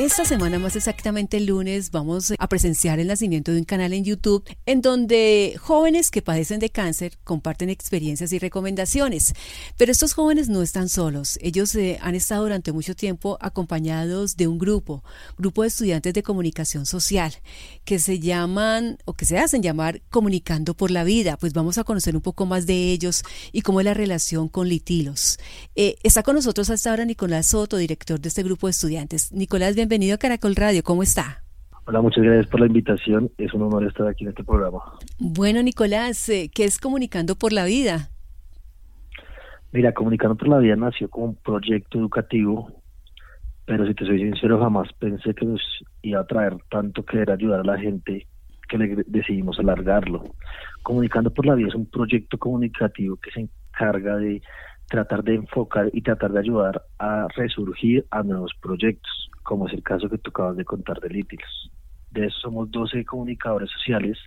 Esta semana, más exactamente el lunes, vamos a presenciar el nacimiento de un canal en YouTube en donde jóvenes que padecen de cáncer comparten experiencias y recomendaciones. Pero estos jóvenes no están solos. Ellos eh, han estado durante mucho tiempo acompañados de un grupo, grupo de estudiantes de comunicación social, que se llaman o que se hacen llamar Comunicando por la Vida. Pues vamos a conocer un poco más de ellos y cómo es la relación con Litilos. Eh, está con nosotros hasta ahora Nicolás Soto, director de este grupo de estudiantes. Nicolás, bienvenido bienvenido a Caracol Radio. ¿Cómo está? Hola, muchas gracias por la invitación. Es un honor estar aquí en este programa. Bueno, Nicolás, eh, ¿qué es Comunicando por la Vida? Mira, Comunicando por la Vida nació como un proyecto educativo, pero si te soy sincero, jamás pensé que nos iba a traer tanto que era ayudar a la gente que le decidimos alargarlo. Comunicando por la Vida es un proyecto comunicativo que se encarga de tratar de enfocar y tratar de ayudar a resurgir a nuevos proyectos, como es el caso que tú acabas de contar de Lítilos. De eso somos 12 comunicadores sociales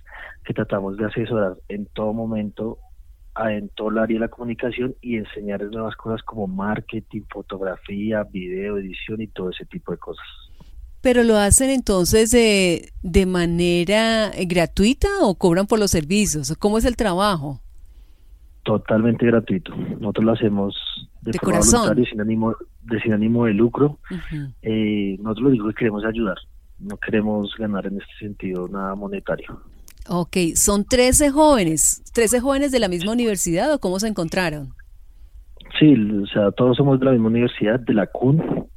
que tratamos de asesorar en todo momento a, en todo el área de la comunicación y enseñarles nuevas cosas como marketing, fotografía, video, edición y todo ese tipo de cosas. ¿Pero lo hacen entonces de, de manera gratuita o cobran por los servicios? ¿Cómo es el trabajo? totalmente gratuito. Nosotros lo hacemos de, forma voluntaria, sin ánimo, de sin ánimo de lucro. eh, nosotros lo único que queremos es ayudar. No queremos ganar en este sentido nada monetario. Ok, son 13 jóvenes, 13 jóvenes de la misma universidad o cómo se encontraron? Sí, o sea, todos somos de la misma universidad, de la CUN,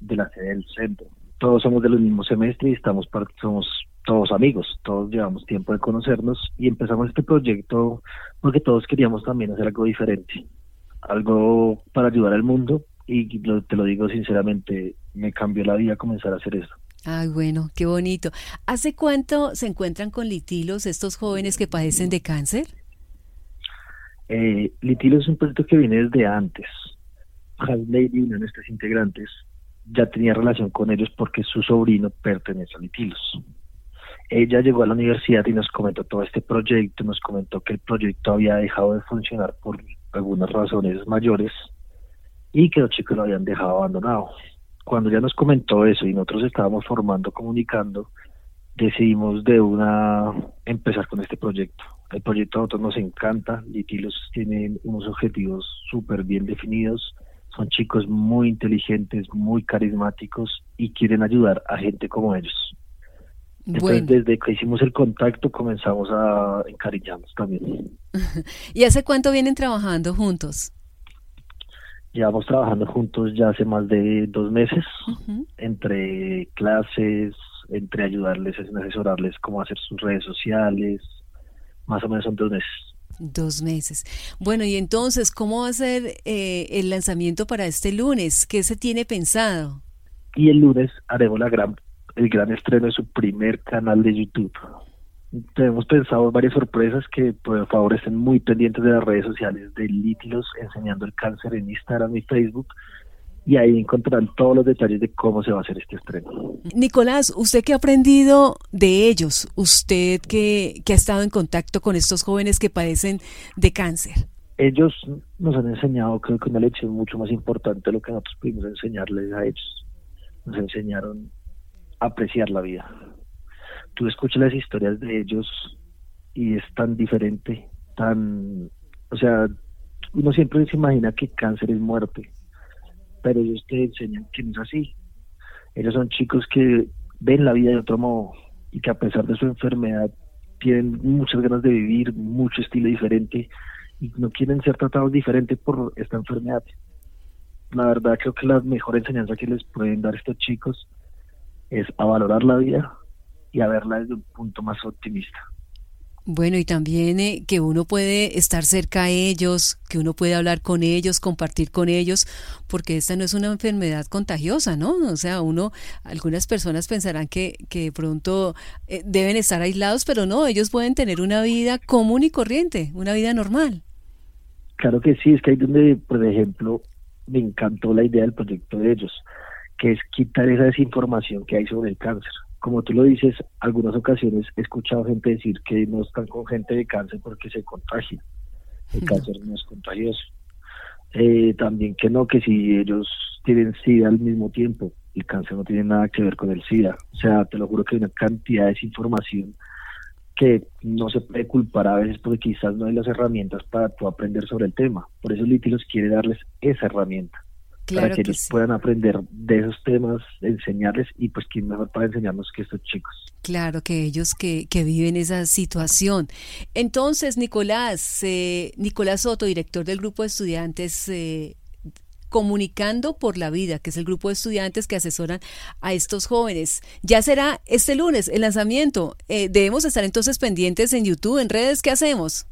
de la sede del centro. Todos somos de los mismos semestres y estamos somos todos amigos, todos llevamos tiempo de conocernos y empezamos este proyecto porque todos queríamos también hacer algo diferente, algo para ayudar al mundo y te lo digo sinceramente, me cambió la vida comenzar a hacer eso. Ay, bueno, qué bonito. ¿Hace cuánto se encuentran con litilos estos jóvenes que padecen de cáncer? Eh, Litilos es un proyecto que viene desde antes. Lady, uno de nuestros integrantes, ya tenía relación con ellos porque su sobrino pertenece a Litilos. Ella llegó a la universidad y nos comentó todo este proyecto, nos comentó que el proyecto había dejado de funcionar por algunas razones mayores y que los chicos lo habían dejado abandonado. Cuando ella nos comentó eso y nosotros estábamos formando, comunicando, decidimos de una empezar con este proyecto. El proyecto a nosotros nos encanta, Litilos tienen unos objetivos súper bien definidos, son chicos muy inteligentes, muy carismáticos y quieren ayudar a gente como ellos. Entonces, desde que hicimos el contacto, comenzamos a encariñarnos también. ¿Y hace cuánto vienen trabajando juntos? Llevamos trabajando juntos ya hace más de dos meses, entre clases, entre ayudarles, asesorarles cómo hacer sus redes sociales, más o menos son dos meses. Dos meses. Bueno, y entonces, ¿cómo va a ser eh, el lanzamiento para este lunes? ¿Qué se tiene pensado? Y el lunes haremos la gran el gran estreno de su primer canal de YouTube. Tenemos pensado varias sorpresas que por favor estén muy pendientes de las redes sociales de Lítilos enseñando el cáncer en Instagram y Facebook y ahí encontrarán todos los detalles de cómo se va a hacer este estreno. Nicolás, ¿usted qué ha aprendido de ellos? Usted que, que ha estado en contacto con estos jóvenes que padecen de cáncer. Ellos nos han enseñado, creo que una lección mucho más importante de lo que nosotros pudimos enseñarles a ellos. Nos enseñaron apreciar la vida. Tú escuchas las historias de ellos y es tan diferente, tan, o sea, uno siempre se imagina que cáncer es muerte, pero ellos te enseñan que no es así. Ellos son chicos que ven la vida de otro modo y que a pesar de su enfermedad tienen muchas ganas de vivir, mucho estilo diferente y no quieren ser tratados diferente por esta enfermedad. La verdad creo que la mejor enseñanza que les pueden dar estos chicos es a valorar la vida y a verla desde un punto más optimista. Bueno, y también eh, que uno puede estar cerca a ellos, que uno puede hablar con ellos, compartir con ellos, porque esta no es una enfermedad contagiosa, ¿no? O sea, uno, algunas personas pensarán que, que de pronto eh, deben estar aislados, pero no, ellos pueden tener una vida común y corriente, una vida normal. Claro que sí, es que hay donde, por ejemplo, me encantó la idea del proyecto de ellos que es quitar esa desinformación que hay sobre el cáncer. Como tú lo dices, algunas ocasiones he escuchado gente decir que no están con gente de cáncer porque se contagia. El cáncer no es contagioso. Eh, también que no, que si ellos tienen SIDA al mismo tiempo. el cáncer no tiene nada que ver con el SIDA. O sea, te lo juro que hay una cantidad de desinformación que no se puede culpar a veces porque quizás no hay las herramientas para tú aprender sobre el tema. Por eso Litilos quiere darles esa herramienta. Para que, ellos puedan aprender de esos temas, enseñarles y pues quién mejor para enseñarnos que estos chicos. Claro, que ellos que, que viven esa situación. Entonces, Nicolás, eh, Nicolás Soto, director del grupo de estudiantes eh, Comunicando por la Vida, que es el grupo de estudiantes que asesoran a estos jóvenes. Ya será este lunes el lanzamiento. Eh, debemos estar entonces pendientes en YouTube, en redes, ¿qué hacemos?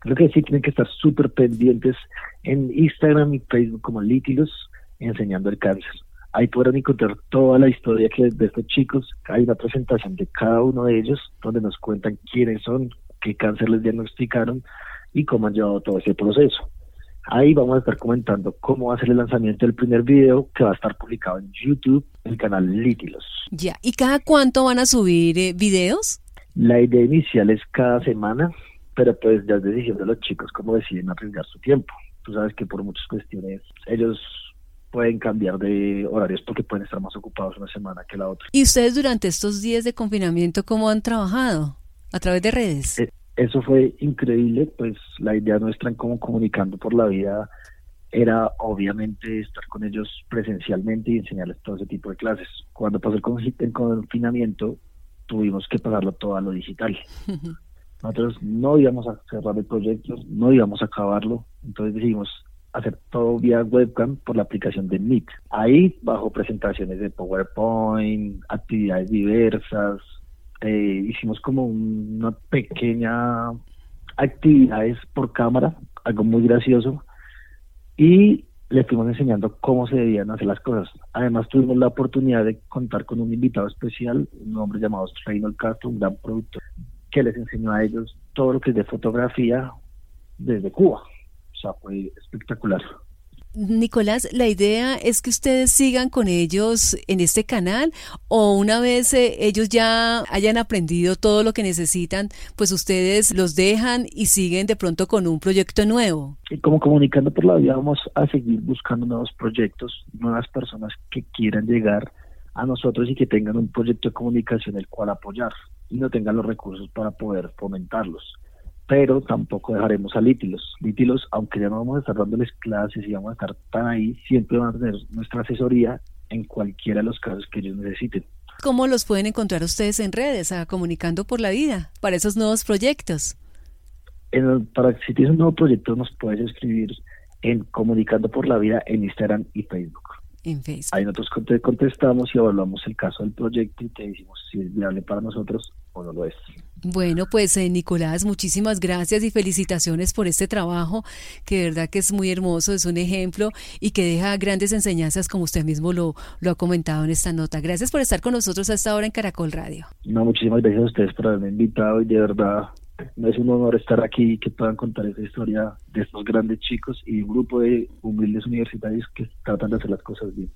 Creo que sí, tienen que estar súper pendientes en Instagram y Facebook como Lítilos, enseñando el cáncer. Ahí podrán encontrar toda la historia que de estos chicos. Hay una presentación de cada uno de ellos donde nos cuentan quiénes son, qué cáncer les diagnosticaron y cómo han llevado todo ese proceso. Ahí vamos a estar comentando cómo va a ser el lanzamiento del primer video que va a estar publicado en YouTube, el canal Lítilos. Ya, ¿y cada cuánto van a subir eh, videos? La idea inicial es cada semana, pero pues ya es decisión de los chicos cómo deciden arriesgar su tiempo. Tú sabes que por muchas cuestiones ellos pueden cambiar de horarios porque pueden estar más ocupados una semana que la otra. ¿Y ustedes durante estos días de confinamiento cómo han trabajado? ¿A través de redes? Eh, eso fue increíble, pues la idea nuestra en cómo comunicando por la vida era obviamente estar con ellos presencialmente y enseñarles todo ese tipo de clases. Cuando pasó el confinamiento, tuvimos que pasarlo todo a lo digital. Nosotros no íbamos a cerrar el proyecto, no íbamos a acabarlo, entonces decidimos hacer todo vía webcam por la aplicación de Meet. Ahí, bajo presentaciones de PowerPoint, actividades diversas, eh, hicimos como una pequeña actividades por cámara, algo muy gracioso, y le fuimos enseñando cómo se debían hacer las cosas. Además tuvimos la oportunidad de contar con un invitado especial, un hombre llamado Reynold Castro, un gran productor, que les enseñó a ellos todo lo que es de fotografía desde Cuba. O sea, fue espectacular. Nicolás, la idea es que ustedes sigan con ellos en este canal o una vez eh, ellos ya hayan aprendido todo lo que necesitan, pues ustedes los dejan y siguen de pronto con un proyecto nuevo. Y como comunicando por la vida vamos a seguir buscando nuevos proyectos, nuevas personas que quieran llegar a nosotros y que tengan un proyecto de comunicación el cual apoyar y no tengan los recursos para poder fomentarlos pero tampoco dejaremos a Lítilos. Lítilos, aunque ya no vamos a estar dándoles clases y vamos a estar tan ahí, siempre van a tener nuestra asesoría en cualquiera de los casos que ellos necesiten. ¿Cómo los pueden encontrar ustedes en redes, a Comunicando por la Vida, para esos nuevos proyectos? para si tienes un nuevo proyecto, nos puedes escribir en Comunicando por la Vida en Instagram y Facebook. En Facebook. Ahí nosotros contestamos y evaluamos el caso del proyecto y te decimos si es viable para nosotros o no lo es. Bueno, pues eh, Nicolás, muchísimas gracias y felicitaciones por este trabajo, que de verdad que es muy hermoso, es un ejemplo y que deja grandes enseñanzas, como usted mismo lo, lo ha comentado en esta nota. Gracias por estar con nosotros a esta hora en Caracol Radio. No, muchísimas gracias a ustedes por haberme invitado y de verdad es un honor estar aquí y que puedan contar esa historia de estos grandes chicos y un grupo de humildes universitarios que tratan de hacer las cosas bien.